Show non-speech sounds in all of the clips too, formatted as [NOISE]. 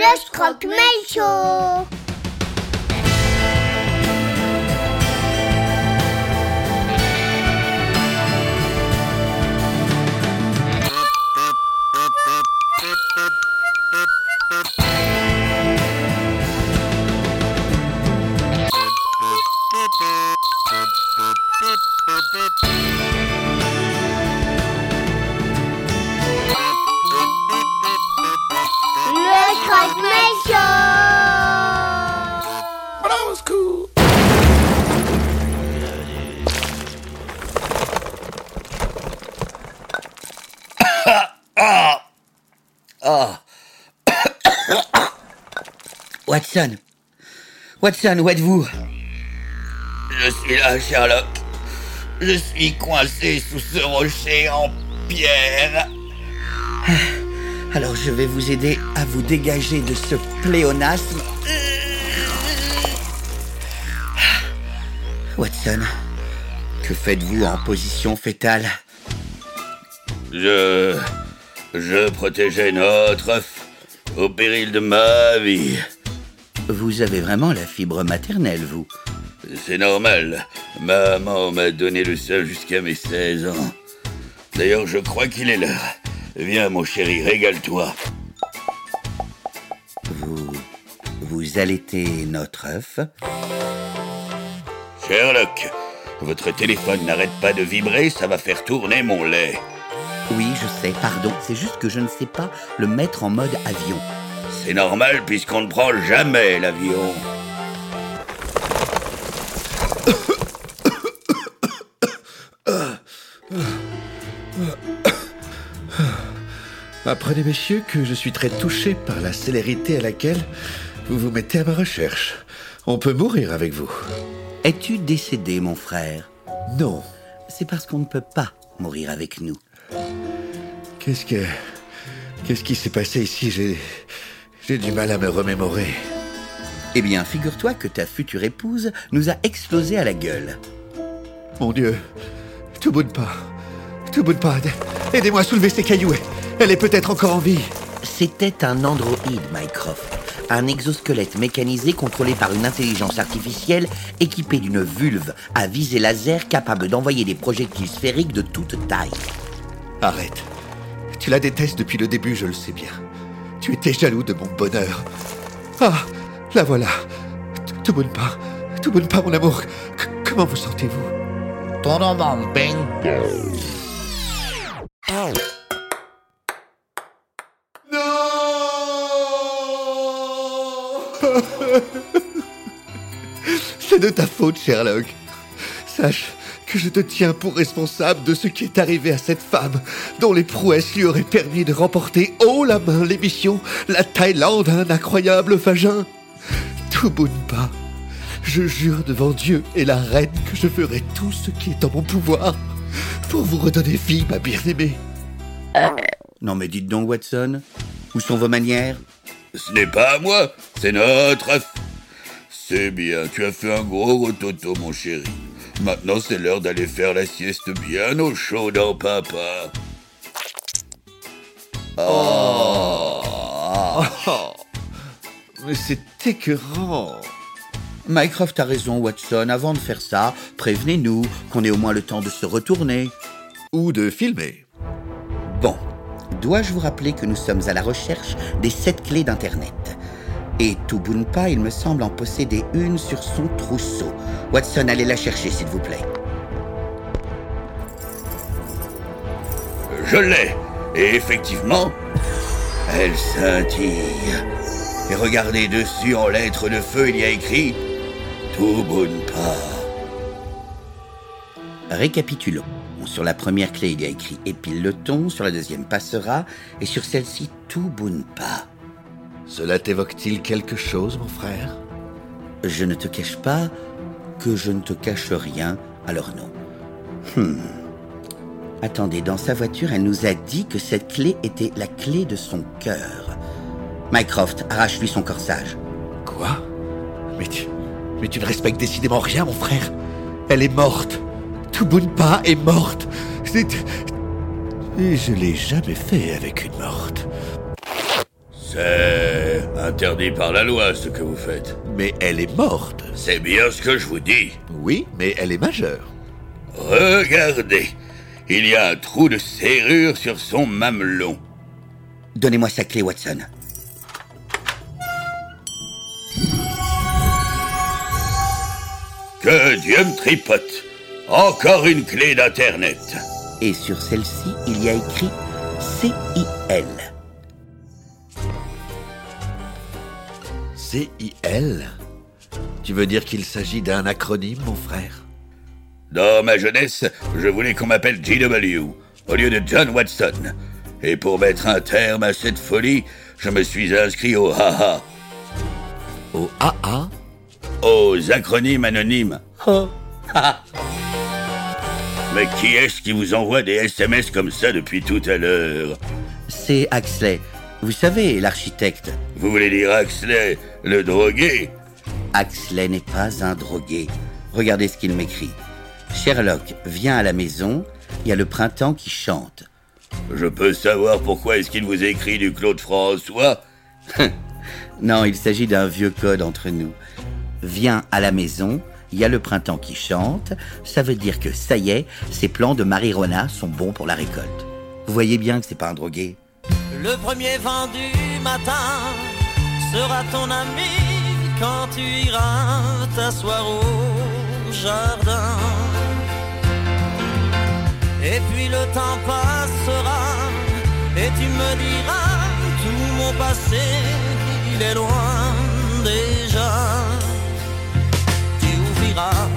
Le Scroc-Mail Show [COUGHS] Watson Watson, où êtes-vous? Je suis là, Sherlock. Je suis coincé sous ce rocher en pierre. Alors je vais vous aider à vous dégager de ce pléonasme. Watson, que faites-vous en position fétale? Je. Je protégeais notre œuf au péril de ma vie. Vous avez vraiment la fibre maternelle, vous. C'est normal. Maman m'a donné le sein jusqu'à mes 16 ans. D'ailleurs, je crois qu'il est l'heure. Viens, mon chéri, régale-toi. Vous... Vous allaitez notre œuf? Sherlock, votre téléphone n'arrête pas de vibrer, ça va faire tourner mon lait. Oui, je sais, pardon. C'est juste que je ne sais pas le mettre en mode avion. C'est normal puisqu'on ne prend jamais l'avion. Apprenez, messieurs, que je suis très touché par la célérité à laquelle vous vous mettez à ma recherche. On peut mourir avec vous. Es-tu décédé, mon frère? Non. C'est parce qu'on ne peut pas mourir avec nous. Qu'est-ce que. Qu'est-ce qui s'est passé ici? J'ai. J'ai du mal à me remémorer. Eh bien, figure-toi que ta future épouse nous a explosé à la gueule. Mon Dieu. Tout bout de pas. Tout bout de pas. Aidez-moi à soulever ces cailloux. Elle est peut-être encore en vie. C'était un androïde, Mycroft. Un exosquelette mécanisé contrôlé par une intelligence artificielle équipé d'une vulve à visée laser capable d'envoyer des projectiles sphériques de toute taille. Arrête. Tu la détestes depuis le début, je le sais bien. Tu étais jaloux de mon bonheur. Ah, la voilà. Tout de pas. Tout de pas, mon amour. Comment vous sentez-vous? Non [LAUGHS] C'est de ta faute, Sherlock. Sache que je te tiens pour responsable de ce qui est arrivé à cette femme, dont les prouesses lui auraient permis de remporter haut la main l'émission La Thaïlande a un incroyable vagin. Tout pas. Je jure devant Dieu et la reine que je ferai tout ce qui est en mon pouvoir pour vous redonner vie, ma bien-aimée. Non mais dites donc, Watson, où sont vos manières? Ce n'est pas à moi, c'est notre œuf. C'est bien, tu as fait un gros rototo, mon chéri. Maintenant, c'est l'heure d'aller faire la sieste bien au chaud dans papa. Oh, mais c'est écœurant. Mycroft a raison, Watson. Avant de faire ça, prévenez-nous qu'on ait au moins le temps de se retourner. Ou de filmer. Bon, dois-je vous rappeler que nous sommes à la recherche des sept clés d'Internet? Et Tubunpa, il me semble en posséder une sur son trousseau. Watson, allez la chercher, s'il vous plaît. Je l'ai. Et effectivement, elle scintille. Et regardez dessus en lettres de feu, il y a écrit Tubunpa. Récapitulons. Sur la première clé, il y a écrit épile le ton, sur la deuxième passera, et sur celle-ci, Tubunpa. Cela t'évoque-t-il quelque chose, mon frère? Je ne te cache pas que je ne te cache rien, alors non. Hmm. Attendez, dans sa voiture, elle nous a dit que cette clé était la clé de son cœur. Mycroft, arrache-lui son corsage. Quoi? Mais tu, mais tu ne respectes décidément rien, mon frère. Elle est morte. Tubunpa est morte. C'est... Et je l'ai jamais fait avec une morte. C'est Interdit par la loi ce que vous faites. Mais elle est morte. C'est bien ce que je vous dis. Oui, mais elle est majeure. Regardez, il y a un trou de serrure sur son mamelon. Donnez-moi sa clé, Watson. Que Dieu me tripote. Encore une clé d'Internet. Et sur celle-ci, il y a écrit CIL. C-I-L Tu veux dire qu'il s'agit d'un acronyme, mon frère? Dans ma jeunesse, je voulais qu'on m'appelle GW au lieu de John Watson. Et pour mettre un terme à cette folie, je me suis inscrit au haha, Au AA aux acronymes anonymes. Oh, ha. Mais qui est-ce qui vous envoie des SMS comme ça depuis tout à l'heure? C'est Axley. Vous savez, l'architecte. Vous voulez dire Axley, le drogué? Axley n'est pas un drogué. Regardez ce qu'il m'écrit. Sherlock vient à la maison, il y a le printemps qui chante. Je peux savoir pourquoi est-ce qu'il vous écrit du Claude François? [LAUGHS] Non, il s'agit d'un vieux code entre nous. Vient à la maison, il y a le printemps qui chante, ça veut dire que ça y est, ces plants de Marie-Rona sont bons pour la récolte. Vous voyez bien que c'est pas un drogué. Le premier vent du matin sera ton ami quand tu iras t'asseoir au jardin. Et puis le temps passera et tu me diras tout mon passé, il est loin déjà. Tu ouvriras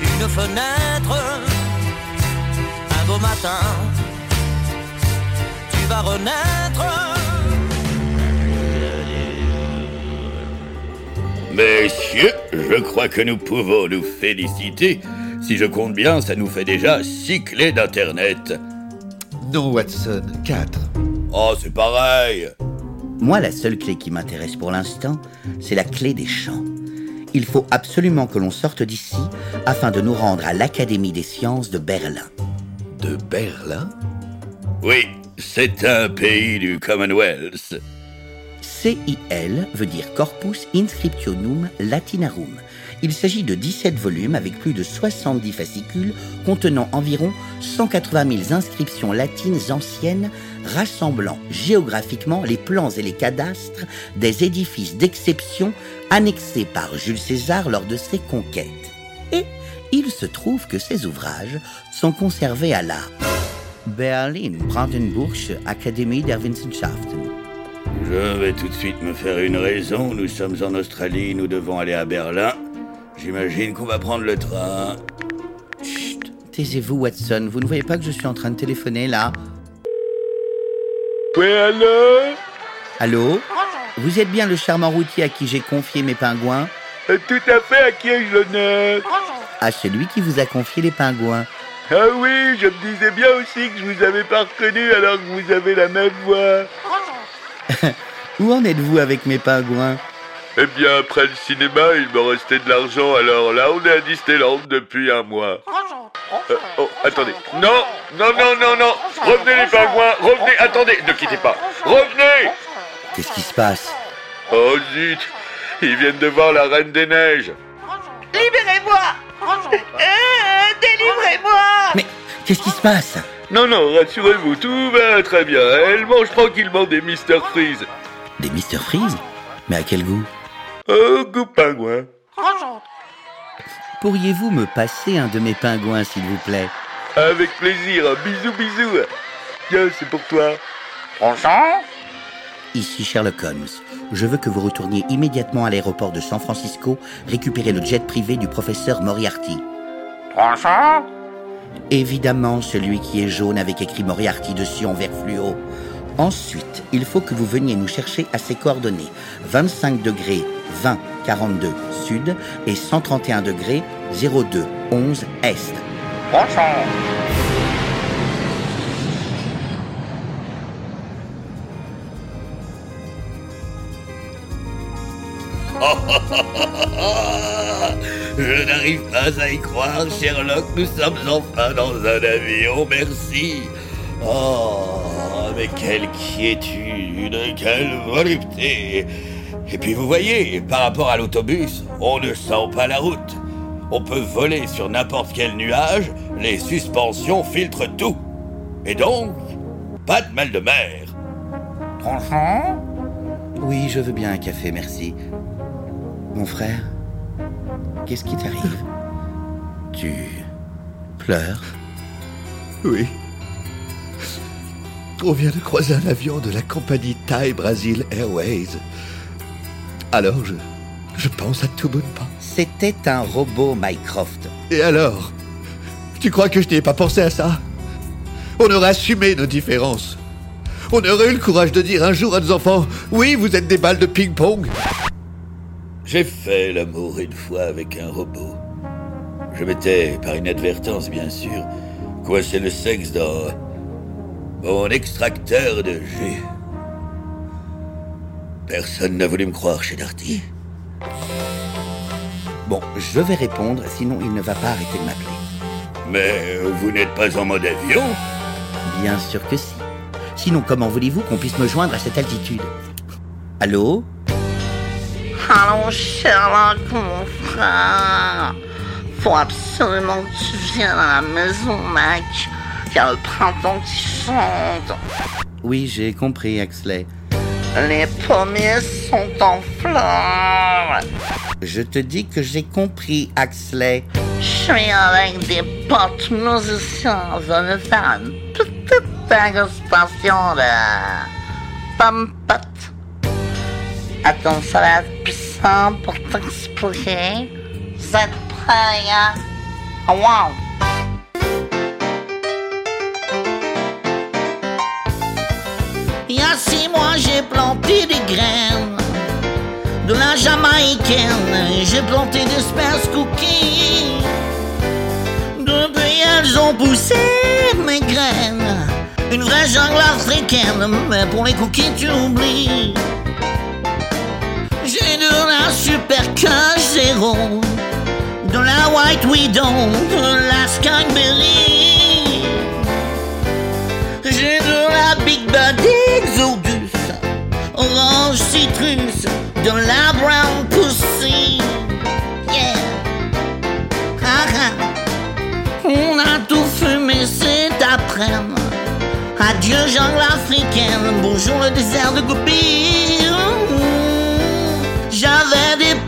une fenêtre un beau matin vas renaître. Messieurs, je crois que nous pouvons nous féliciter. Si je compte bien, ça nous fait déjà six clés d'Internet. Non, Watson, 4. Oh, c'est pareil Moi, la seule clé qui m'intéresse pour l'instant, c'est la clé des champs. Il faut absolument que l'on sorte d'ici afin de nous rendre à l'Académie des sciences de Berlin. De Berlin? Oui, c'est un pays du Commonwealth. CIL veut dire Corpus Inscriptionum Latinarum. Il s'agit de 17 volumes avec plus de 70 fascicules contenant environ 180 000 inscriptions latines anciennes rassemblant géographiquement les plans et les cadastres des édifices d'exception annexés par Jules César lors de ses conquêtes. Et il se trouve que ces ouvrages sont conservés à la Berlin Brandenburgische Akademie der Wissenschaften. Je vais tout de suite me faire une raison. Nous sommes en Australie, nous devons aller à Berlin. J'imagine qu'on va prendre le train. Chut, taisez-vous Watson, vous ne voyez pas que je suis en train de téléphoner là? Oui, allô? Allô? Vous êtes bien le charmant routier à qui j'ai confié mes pingouins? Euh, Tout à fait, à qui ai-je l'honneur? À celui qui vous a confié les pingouins. Ah oui, je me disais bien aussi que je vous avais pas reconnu alors que vous avez la même voix. [LAUGHS] Où en êtes-vous avec mes pingouins? Eh bien, après le cinéma, il me restait de l'argent, alors là, on est à Disneyland depuis un mois. Euh, oh, attendez. Non, non, non, non, non. Revenez les pingouins, revenez, attendez, ne quittez pas. Revenez Qu'est-ce qui se passe? Oh zut, ils viennent de voir la Reine des Neiges. Libérez-moi Euh, Délivrez-moi Mais qu'est-ce qui se passe? Non, non, rassurez-vous, tout va très bien. Elle mange tranquillement des Mr. Freeze. Des Mr. Freeze? Mais à quel goût? Oh, goût pingouin. Pourriez-vous me passer un de mes pingouins, s'il vous plaît? Avec plaisir, bisous, bisous. Tiens, c'est pour toi. Ici Sherlock Holmes. Je veux que vous retourniez immédiatement à l'aéroport de San Francisco récupérer le jet privé du professeur Moriarty. Évidemment, celui qui est jaune avec écrit Moriarty dessus en vert fluo. Ensuite, il faut que vous veniez nous chercher à ces coordonnées 25 degrés 20 42 sud et 131 degrés 02 11 est. [LAUGHS] Je n'arrive pas à y croire, Sherlock. Nous sommes enfin dans un avion, merci. Oh, mais quelle quiétude, quelle volupté Et puis vous voyez, par rapport à l'autobus, on ne sent pas la route. On peut voler sur n'importe quel nuage, les suspensions filtrent tout. Et donc, pas de mal de mer. Oui, je veux bien un café, merci. Mon frère, qu'est-ce qui t'arrive? Tu pleures? Oui. On vient de croiser un avion de la compagnie Thai Brazil Airways. Alors, je, je pense à tout pas. C'était un robot Mycroft. Et alors? Tu crois que je n'ai pas pensé à ça? On aurait assumé nos différences. On aurait eu le courage de dire un jour à nos enfants Oui, vous êtes des balles de ping-pong. J'ai fait l'amour une fois avec un robot. Je m'étais, par inadvertance bien sûr, coincé le sexe dans mon extracteur de jus. Personne n'a voulu me croire chez Darty. Bon, je vais répondre, sinon il ne va pas arrêter de m'appeler. Mais vous n'êtes pas en mode avion? Bien sûr que si. Sinon, comment voulez-vous qu'on puisse me joindre à cette altitude? Allô? Allô, Sherlock, mon frère. Faut absolument que tu viennes à la maison, mec. Il y a le printemps qui chante. Oui, j'ai compris, Axley. Les pommiers sont en fleurs. Je te dis que j'ai compris, Axley. Je suis avec des potes musiciens venus faire une petite dégustation de pommes. Attends, ça va être pour t'expliquer. Vous êtes prêts, hein? Wow! Il y a six mois, j'ai planté des graines de la jamaïcaine. J'ai planté des space cookies. Depuis, elles ont poussé mes graines. Une vraie jungle africaine, mais pour les cookies, tu oublies. Zéro, de la white widow, de la skagberry. J'ai de la Big Bad Exodus, orange citrus, de la brown pussy. Yeah. Ah, ah. On a tout fumé cet après-midi. Adieu jungle africaine, bonjour le désert de Gobi.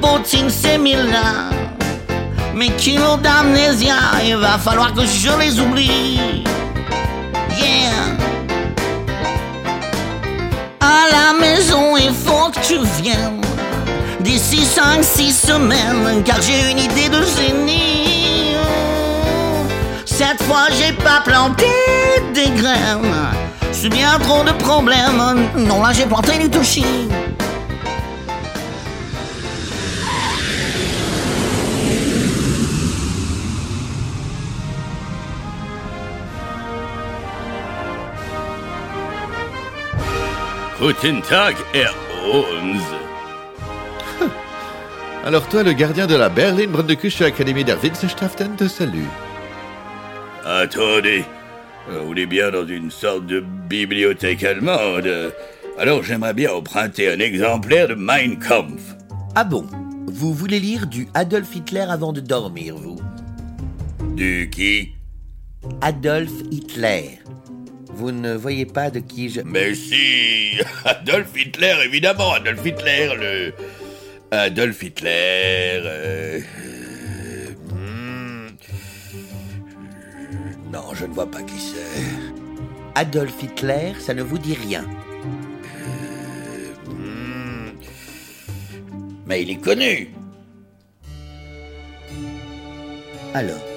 Des potines similaires. Mes kilos d'amnésia, il va falloir que je les oublie. Yeah. À la maison, il faut que tu viennes d'ici 5-6 semaines, car j'ai une idée de génie. Cette fois, j'ai pas planté des graines. C'est bien trop de problèmes. Non, là, j'ai planté du touchy. Guten Tag, Herr Holmes. [LAUGHS] Alors toi, le gardien de la Berlin Brandenkusche Académie der Wissenschaften te salue. Attendez, Euh, on est bien dans une sorte de bibliothèque allemande. Alors j'aimerais bien emprunter un exemplaire de Mein Kampf. Ah bon? Vous voulez lire du Adolf Hitler avant de dormir, vous? Du qui? Adolf Hitler. Vous ne voyez pas de qui je... Mais si [LAUGHS] Adolf Hitler, évidemment, Adolf Hitler, le... Adolf Hitler... euh, hmm. Non, je ne vois pas qui c'est. Adolf Hitler, ça ne vous dit rien. Hmm. Mais il est connu. Alors,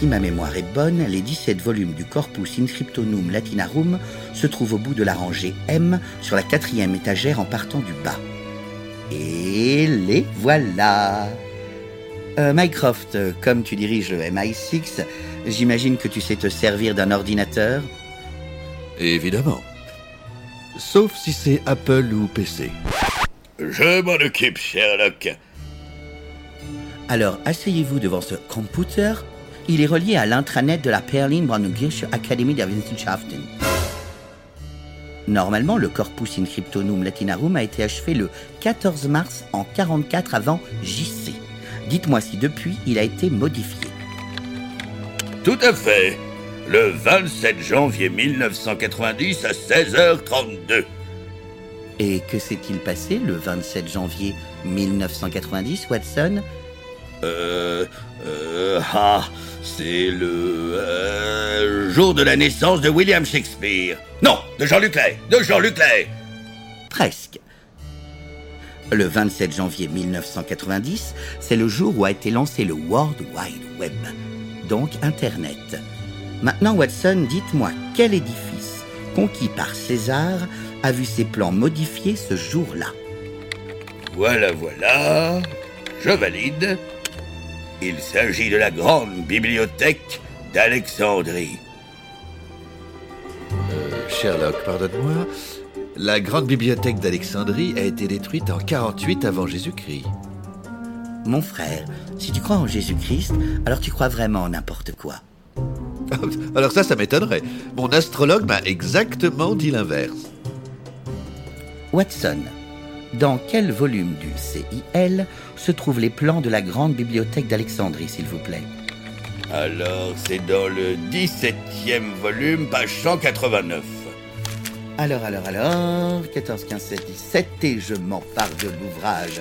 si ma mémoire est bonne, les 17 volumes du Corpus Inscriptonum Latinarum se trouvent au bout de la rangée M sur la quatrième étagère en partant du bas. Et les voilà euh, Mycroft, comme tu diriges le MI6, j'imagine que tu sais te servir d'un ordinateur? Évidemment. Sauf si c'est Apple ou PC. Je m'en occupe, Sherlock. Alors, asseyez-vous devant ce computer. Il est relié à l'intranet de la Berlin Brandenburgische Académie der Wissenschaften. Normalement, le Corpus Inscriptonum Latinarum a été achevé le 14 mars en 44 avant JC. Dites-moi si depuis il a été modifié. Tout à fait. Le 27 janvier 1990 à 16h32. Et que s'est-il passé le 27 janvier 1990, Watson? Euh. Euh. Ah. C'est le. euh, jour de la naissance de William Shakespeare. Non, de Jean-Luc Lay. De Jean-Luc Lay. Presque. Le 27 janvier 1990, c'est le jour où a été lancé le World Wide Web, donc Internet. Maintenant, Watson, dites-moi quel édifice, conquis par César, a vu ses plans modifiés ce jour-là? Voilà, voilà. Je valide. Il s'agit de la grande bibliothèque d'Alexandrie. Sherlock, pardonne-moi. La grande bibliothèque d'Alexandrie a été détruite en 48 avant Jésus-Christ. Mon frère, si tu crois en Jésus-Christ, alors tu crois vraiment en n'importe quoi. [LAUGHS] Alors ça, ça m'étonnerait. Mon astrologue m'a exactement dit l'inverse. Watson, dans quel volume du CIL se trouvent les plans de la grande bibliothèque d'Alexandrie, s'il vous plaît? Alors, c'est dans le 17e volume, page 189. Alors, alors, alors, 14, 15, 16, 17, et je m'empare de l'ouvrage.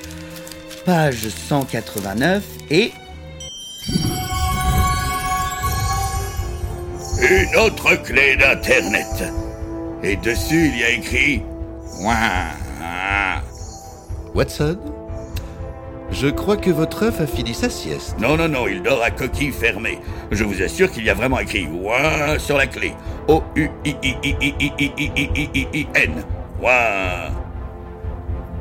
Page 189 et... Une autre clé d'Internet. Et dessus, il y a écrit... Ouin. Watson Je crois que votre œuf a fini sa sieste. Non, non, non, il dort à coquille fermée. Je vous assure qu'il y a vraiment écrit Ouin sur la clé. O-U-I-I-I-I-I-I-I-I-N. Ouin.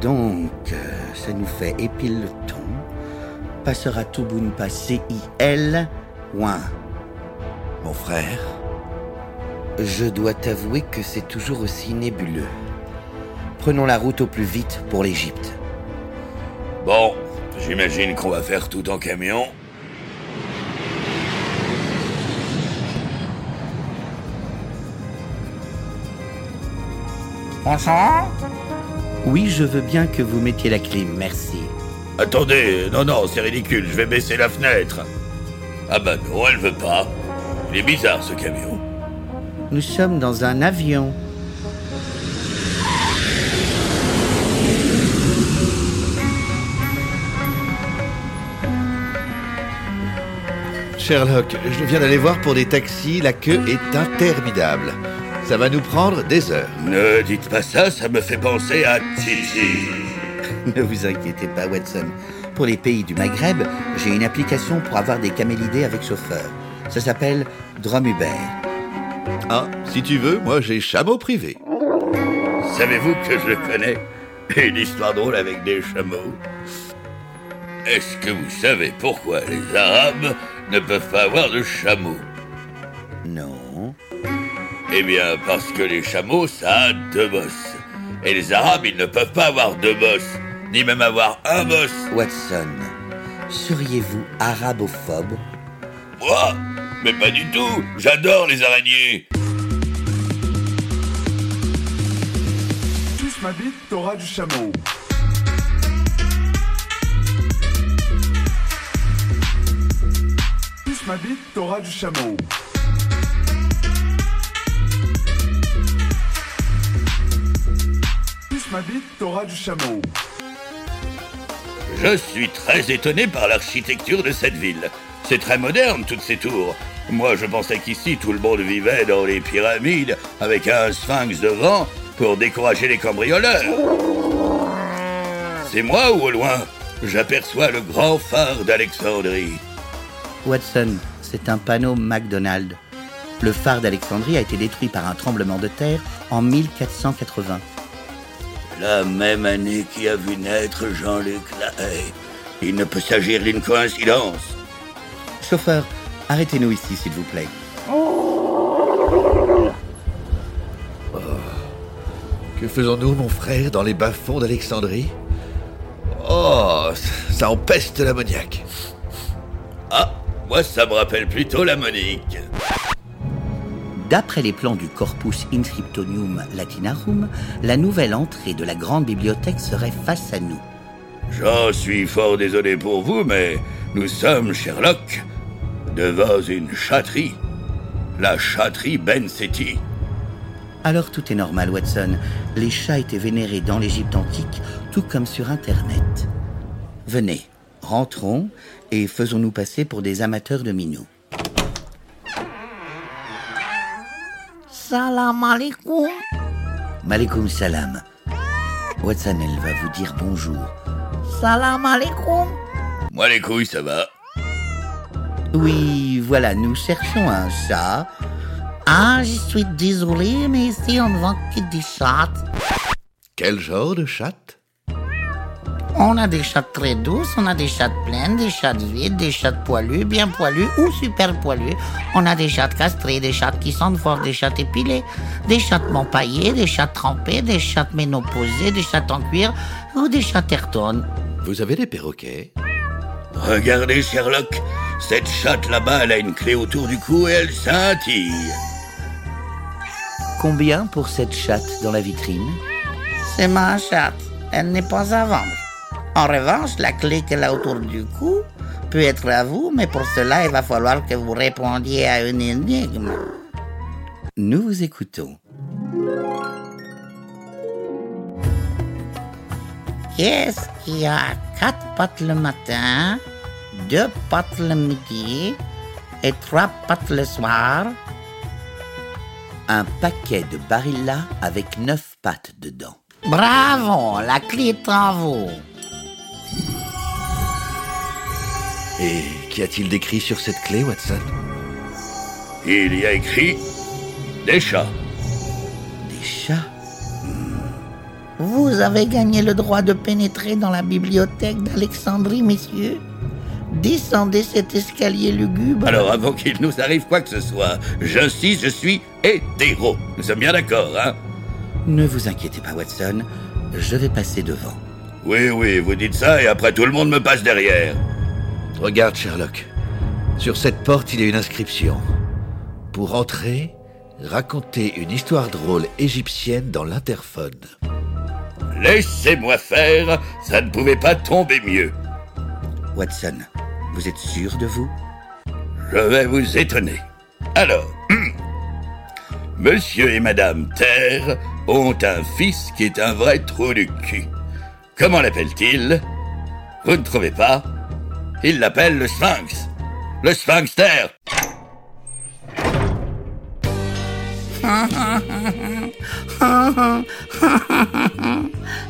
Donc, euh, ça nous fait Épilton, passera Toubounpa CIL, ouin. Mon frère Je dois t'avouer que c'est toujours aussi nébuleux. Prenons la route au plus vite pour l'Égypte. Bon, j'imagine qu'on va faire tout en camion. Oui, je veux bien que vous mettiez la clé, merci. Attendez, non, non, c'est ridicule, je vais baisser la fenêtre. Ah bah non, elle veut pas. Il est bizarre ce camion. Nous sommes dans un avion. Sherlock, je viens d'aller voir pour des taxis, la queue est interminable. Ça va nous prendre des heures. Ne dites pas ça, ça me fait penser à Tiji. [LAUGHS] Ne vous inquiétez pas, Watson. Pour les pays du Maghreb, j'ai une application pour avoir des camélidés avec chauffeur. Ça s'appelle Drumuber. Ah, si tu veux, moi j'ai chameau privé. Savez-vous que je connais une histoire drôle avec des chameaux? Est-ce que vous savez pourquoi les Arabes ne peuvent pas avoir de chameaux Non. Eh bien, parce que les chameaux, ça a deux bosses. Et les Arabes, ils ne peuvent pas avoir deux bosses, ni même avoir un boss. Watson, seriez-vous arabophobe Moi Mais pas du tout J'adore les araignées Touche ma bite, t'auras du chameau. Je suis très étonné par l'architecture de cette ville. C'est très moderne, toutes ces tours. Moi, je pensais qu'ici, tout le monde vivait dans les pyramides, avec un sphinx devant, pour décourager les cambrioleurs. C'est moi ou au loin J'aperçois le grand phare d'Alexandrie. Watson, c'est un panneau McDonald's. Le phare d'Alexandrie a été détruit par un tremblement de terre en 1480. La même année qui a vu naître Jean-Luc Lahaye. Il ne peut s'agir d'une coïncidence. Chauffeur, arrêtez-nous ici, s'il vous plaît. Que faisons-nous, mon frère, dans les bas-fonds d'Alexandrie? Oh, ça empeste l'ammoniaque. Ah, moi ça me rappelle plutôt la Monique. D'après les plans du Corpus Inscriptonium Latinarum, la nouvelle entrée de la grande bibliothèque serait face à nous. J'en suis fort désolé pour vous, mais nous sommes, Sherlock, devant une châterie. La châterie Ben Seti. Alors tout est normal, Watson. Les chats étaient vénérés dans l'Égypte antique, tout comme sur Internet. Venez, rentrons et faisons-nous passer pour des amateurs de minous. Salam alaikum. Malikum salam. Watson, elle va vous dire bonjour. Salam alaikum. Moi, les couilles, ça va? Oui, voilà, nous cherchons un chat. Ah, je suis désolé, mais ici on ne vend que des chats. Quel genre de chatte? On a des chats très douces, on a des chats pleines, des chats vides, des chats poilus, bien poilus ou super poilus. On a des chats castrés, des chats qui sentent fort, des chats épilés, des chats paillés, des chats trempés, des chats ménopausés, des chats en cuir ou des chats tertones. Vous avez des perroquets Regardez, Sherlock. Cette chatte là-bas, elle a une clé autour du cou et elle scintille. Combien pour cette chatte dans la vitrine C'est ma chatte, elle n'est pas à vendre. En revanche, la clé qu'elle a autour du cou peut être à vous, mais pour cela, il va falloir que vous répondiez à une énigme. Nous vous écoutons. Qu'est-ce qui a? Quatre pattes le matin, deux pattes le midi et trois pattes le soir Un paquet de Barilla avec neuf pattes dedans. Bravo, la clé est en vous. Et qu'y a-t-il d'écrit sur cette clé, Watson Il y a écrit des chats. Des chats Vous avez gagné le droit de pénétrer dans la bibliothèque d'Alexandrie, messieurs. Descendez cet escalier lugubre. Alors, avant qu'il nous arrive quoi que ce soit, j'insiste, je suis hétéro. Nous sommes bien d'accord, hein Ne vous inquiétez pas, Watson. Je vais passer devant. Oui, oui, vous dites ça et après tout le monde me passe derrière. Regarde, Sherlock. Sur cette porte, il y a une inscription. Pour entrer, racontez une histoire drôle égyptienne dans l'interphone. Laissez-moi faire, ça ne pouvait pas tomber mieux. Watson, vous êtes sûr de vous? Je vais vous étonner. Alors, [CLEARS THROAT] Monsieur et Madame Terre ont un fils qui est un vrai trou du cul. Comment l'appelle-t-il Vous ne trouvez pas? Il l'appelle le Sphinx. Le Sphinx Terre.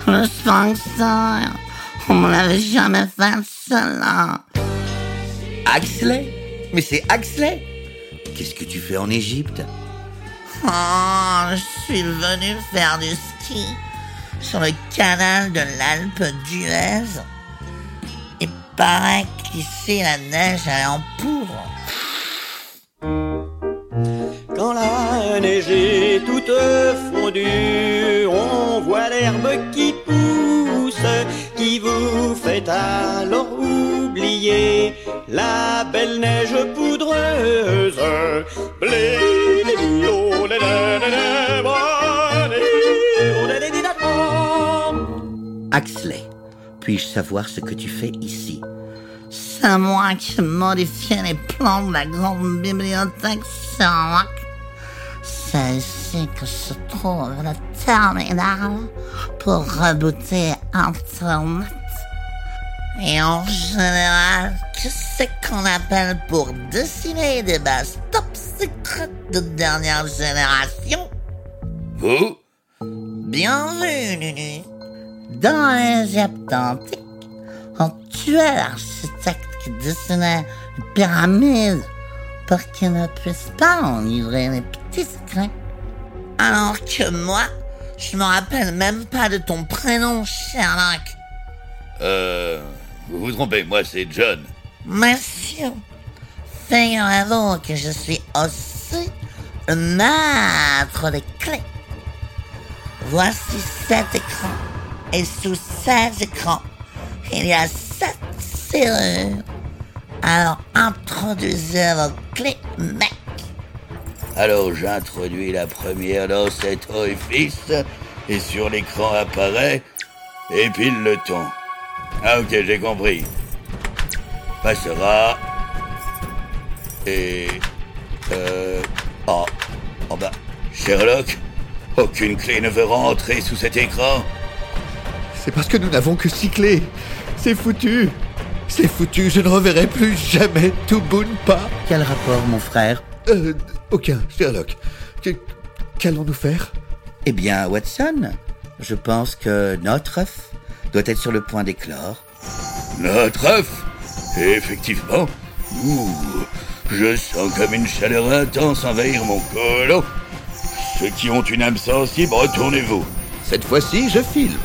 Le sphinx, on me l'avait jamais fait cela. Axley? Mais c'est Axley? Qu'est-ce que tu fais en Égypte? Oh, je suis venu faire du ski sur le canal de l'Alpe d'Huez. Paraît qu'ici la neige elle en poudre. Quand la neige est toute fondue, on voit l'herbe qui pousse, qui vous fait alors oublier la belle neige poudreuse. Axley, puis-je savoir ce que tu fais ici C'est moi qui modifiais les plans de la grande bibliothèque Sherlock. C'est ici que se trouve le terminal pour rebooter Internet. Et en général, qu'est-ce qu'on appelle pour dessiner des bases top secrètes de dernière génération? Vous? Bien vu, Nunu. Dans l'Égypte antique, on tuait l'architecte qui dessinait une pyramide pour qu'il ne puisse pas en livrer les petits secrets. Alors que moi, je me rappelle même pas de ton prénom, Sherlock. Euh... Vous vous trompez, moi c'est John. Monsieur, figurez-vous que je suis aussi le maître des clés. Voici sept écrans. Et sous ces écrans, il y a sept serrures. Alors introduisez vos clés, mec. Alors j'introduis la première dans cet orifice et sur l'écran apparaît et pile le ton. Ah ok, j'ai compris. Passera. Et... Euh... Oh, oh bah... Sherlock, aucune clé ne veut rentrer sous cet écran. C'est parce que nous n'avons que six clés. C'est foutu. C'est foutu, je ne reverrai plus jamais Tubunpa. Quel rapport, mon frère Euh, aucun, Sherlock. Qu'allons-nous faire? Eh bien, Watson, je pense que notre œuf doit être sur le point d'éclore. Notre œuf? Effectivement. Ouh, je sens comme une chaleur intense envahir mon colon. Ceux qui ont une âme sensible, retournez-vous. Cette fois-ci, je filme.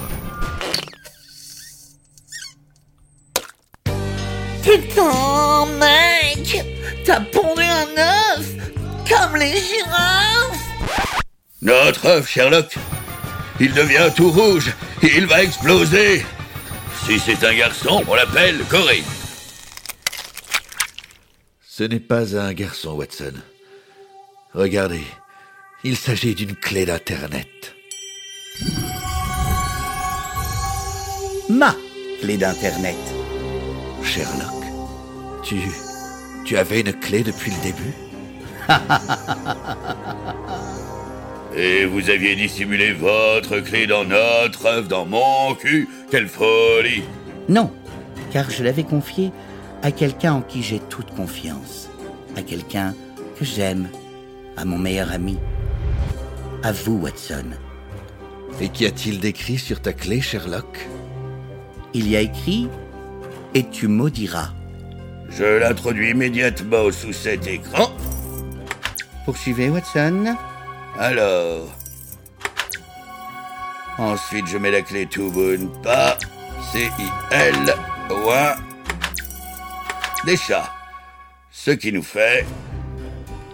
T'as pondé un œuf Comme les girafes Notre œuf, Sherlock. Il devient tout rouge et il va exploser. Si c'est un garçon, on l'appelle Corinne. Ce n'est pas un garçon, Watson. Regardez, il s'agit d'une clé d'Internet. Ma clé d'Internet. Sherlock, tu... Tu avais une clé depuis le début? [LAUGHS] Et vous aviez dissimulé votre clé dans notre œuf, dans mon cul? Quelle folie Non, car je l'avais confié à quelqu'un en qui j'ai toute confiance. À quelqu'un que j'aime. À mon meilleur ami. À vous, Watson. Et qu'y a-t-il d'écrit sur ta clé, Sherlock? Il y a écrit Et tu maudiras. Je l'introduis immédiatement sous cet écran. Poursuivez, Watson. Alors. Ensuite, je mets la clé Tubunpa. C-I-L. Ouin. Des chats. Ce qui nous fait.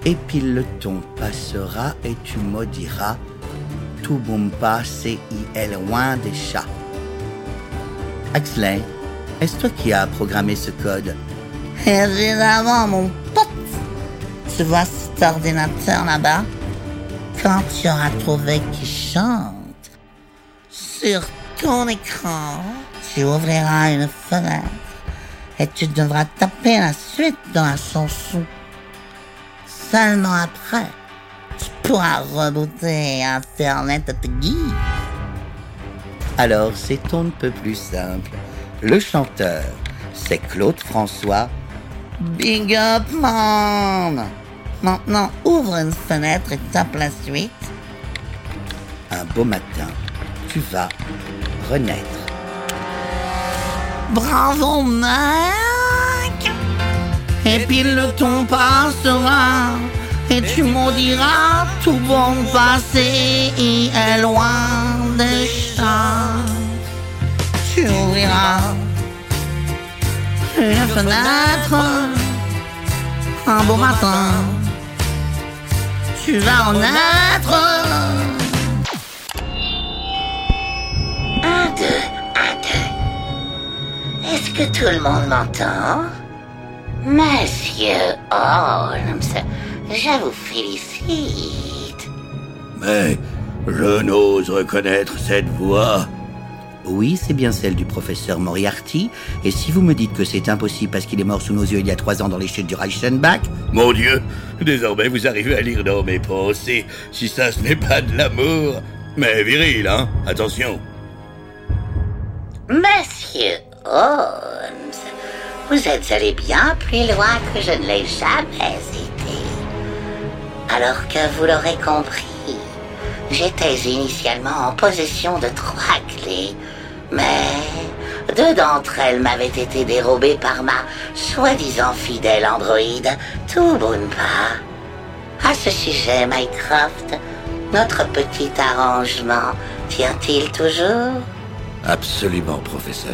Et pile le ton passera et tu maudiras. Tout bomba, C-I-L, loin des chats. Axley, est-ce toi qui as programmé ce code? Évidemment, mon pote Tu vois cet ordinateur là-bas? Quand tu auras trouvé qui chante, sur ton écran, tu ouvriras une fenêtre et tu devras taper la suite dans la chanson. Seulement après, tu pourras rebooter Internet à ta guise. Alors c'est on ne peut plus simple. Le chanteur, c'est Claude François. Big up, man Maintenant, ouvre une fenêtre et tape la suite. Un beau matin, tu vas renaître. Bravo, mec Et puis le ton passera et tu maudiras tout bon passé et est loin des chats. Tu ouvriras une fenêtre un beau matin. Tu vas renaître. Un, deux, un, deux. Est-ce que tout le monde m'entend? Monsieur Holmes, je vous félicite. Mais je n'ose reconnaître cette voix. Oui, c'est bien celle du professeur Moriarty. Et si vous me dites que c'est impossible parce qu'il est mort sous nos yeux il y a trois ans dans les chutes du Reichenbach, Mon Dieu, désormais vous arrivez à lire dans mes pensées, si ça ce n'est pas de l'amour. Mais viril, hein Attention. Monsieur Holmes, vous êtes allé bien plus loin que je ne l'ai jamais été. Alors que vous l'aurez compris, j'étais initialement en possession de trois clés, mais deux d'entre elles m'avaient été dérobées par ma soi-disant fidèle androïde, Tubunpa. À ce sujet, Mycroft, notre petit arrangement tient-il toujours? Absolument, professeur.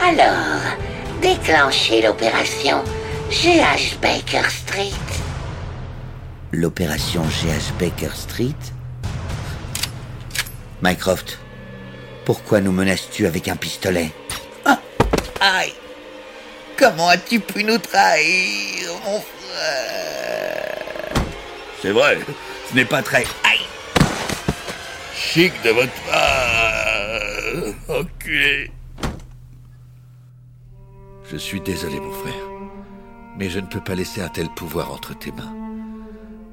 Alors, déclenchez l'opération GH Baker Street. l'opération GH Baker Street? Mycroft, pourquoi nous menaces-tu avec un pistolet Aïe Comment as-tu pu nous trahir, mon frère? C'est vrai, ce n'est pas très... Aïe Chic de votre part Enculé Je suis désolé, mon frère. Mais je ne peux pas laisser un tel pouvoir entre tes mains.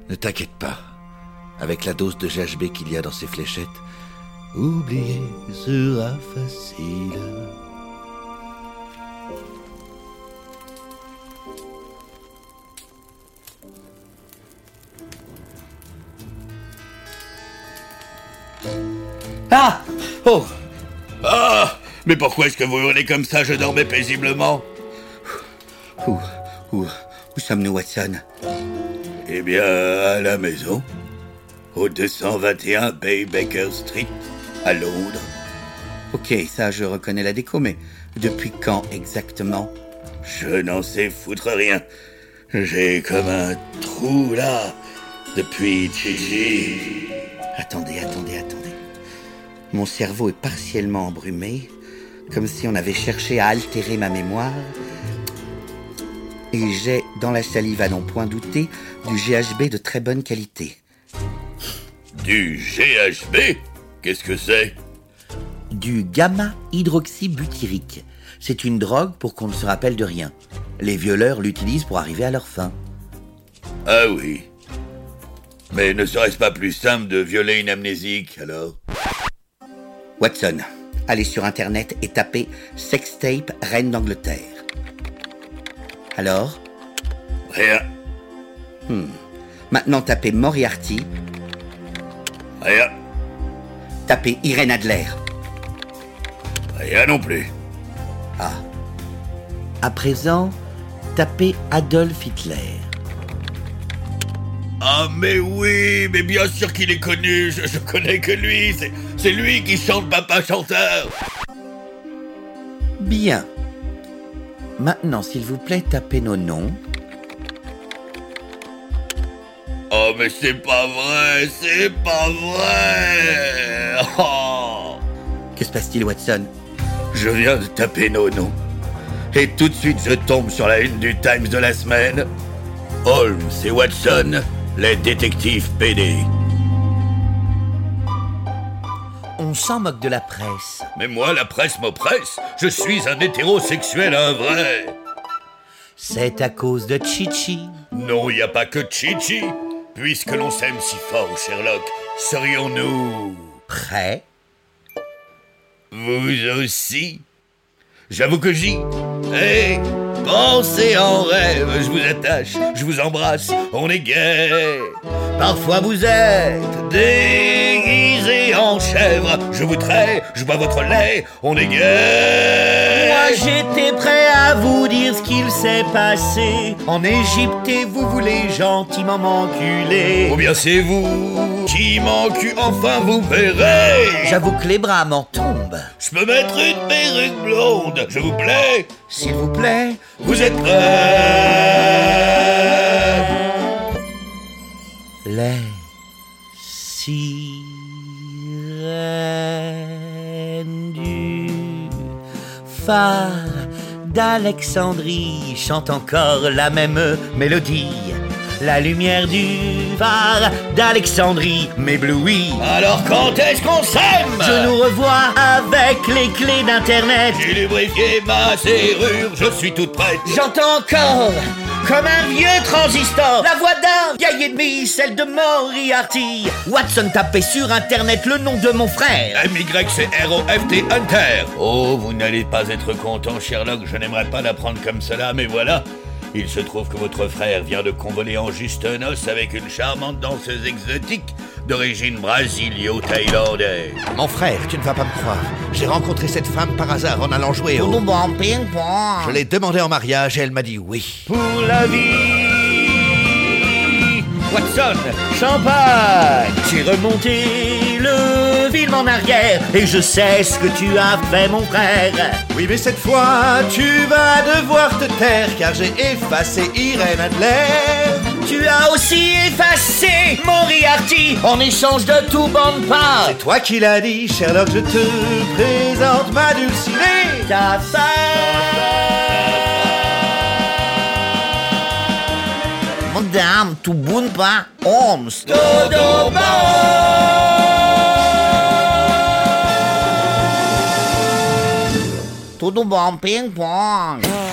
Ne t'inquiète pas. Avec la dose de GHB qu'il y a dans ces fléchettes, oublier sera facile. Ah Oh Ah Mais pourquoi est-ce que vous hurlez comme ça? Je dormais paisiblement. Où, où, où sommes-nous, Watson? Eh bien, à la maison. Au 221 Bay Baker Street, à Londres. Ok, ça, je reconnais la déco, mais depuis quand exactement? Je n'en sais foutre rien. J'ai comme un trou là, depuis Chichi. Attendez, attendez, attendez. Mon cerveau est partiellement embrumé, comme si on avait cherché à altérer ma mémoire. Et j'ai, dans la salive à non point douter, du GHB de très bonne qualité. Du GHB Qu'est-ce que c'est? Du gamma-hydroxybutyrique. C'est une drogue pour qu'on ne se rappelle de rien. Les violeurs l'utilisent pour arriver à leur fin. Ah oui. Mais ne serait-ce pas plus simple de violer une amnésique, alors? Watson, allez sur Internet et tapez sextape reine d'Angleterre. Alors? Rien. Hmm. Maintenant tapez Moriarty, Rien. Tapez Irène Adler. Rien non plus. Ah. À présent, tapez Adolf Hitler. Ah mais oui, mais bien sûr qu'il est connu, je, je connais que lui, c'est, c'est lui qui chante Papa Chanteur. Bien. Maintenant, s'il vous plaît, tapez nos noms. Mais c'est pas vrai, c'est pas vrai. Oh. [LAUGHS] Que se passe-t-il, Watson? Je viens de taper nos noms. Et tout de suite je tombe sur la une du Times de la semaine. Holmes et Watson, les détectives PD. On s'en moque de la presse. Mais moi, la presse m'oppresse. Je suis un hétérosexuel, un vrai. C'est à cause de Chichi. Non, il n'y a pas que Chichi. Puisque l'on s'aime si fort, Sherlock, serions-nous... Prêt Vous aussi? J'avoue que j'y... Hé Pensez en rêve, je vous attache, je vous embrasse, on est gay. Parfois vous êtes déguisé en chèvre, je vous trais, je bois votre lait, on est gay. Moi j'étais prêt à vous dire ce qu'il s'est passé En Égypte et vous voulez gentiment m'enculer Ou bien c'est vous qui manque, enfin vous verrez. J'avoue que les bras m'en tombent. Je peux mettre une perruque blonde, je vous plais S'il vous plaît. Vous êtes prêts Les sirènes du phare d'Alexandrie chantent encore la même mélodie. La lumière du phare d'Alexandrie m'éblouit. Alors quand est-ce qu'on s'aime? Je nous revois avec les clés d'internet J'ai lubrifié ma serrure, je suis toute prête. J'entends encore, comme un vieux transistor, la voix d'un vieil ennemi, celle de Moriarty. Watson tapait sur internet le nom de mon frère. M-Y-C-R-O-F-T Hunter. Oh, vous n'allez pas être content, Sherlock, je n'aimerais pas l'apprendre comme cela, mais voilà. Il se trouve que votre frère vient de convoler en juste noces avec une charmante danseuse exotique d'origine brasilio-thaïlandaise. Mon frère, tu ne vas pas me croire. J'ai rencontré cette femme par hasard en allant jouer au... Je l'ai demandé en mariage et elle m'a dit oui. Pour la vie, Watson, champagne. J'ai remonté le film en arrière et je sais ce que tu as fait, mon frère. Oui, mais cette fois, tu vas devoir te taire car j'ai effacé Irène Adler. Tu as aussi effacé Moriarty en échange de tout bon de part. C'est toi qui l'as dit, Sherlock, je te présente ma dulcinée. Ta Madame, tout Boompa Holmes. Tudo bom, ping-pong.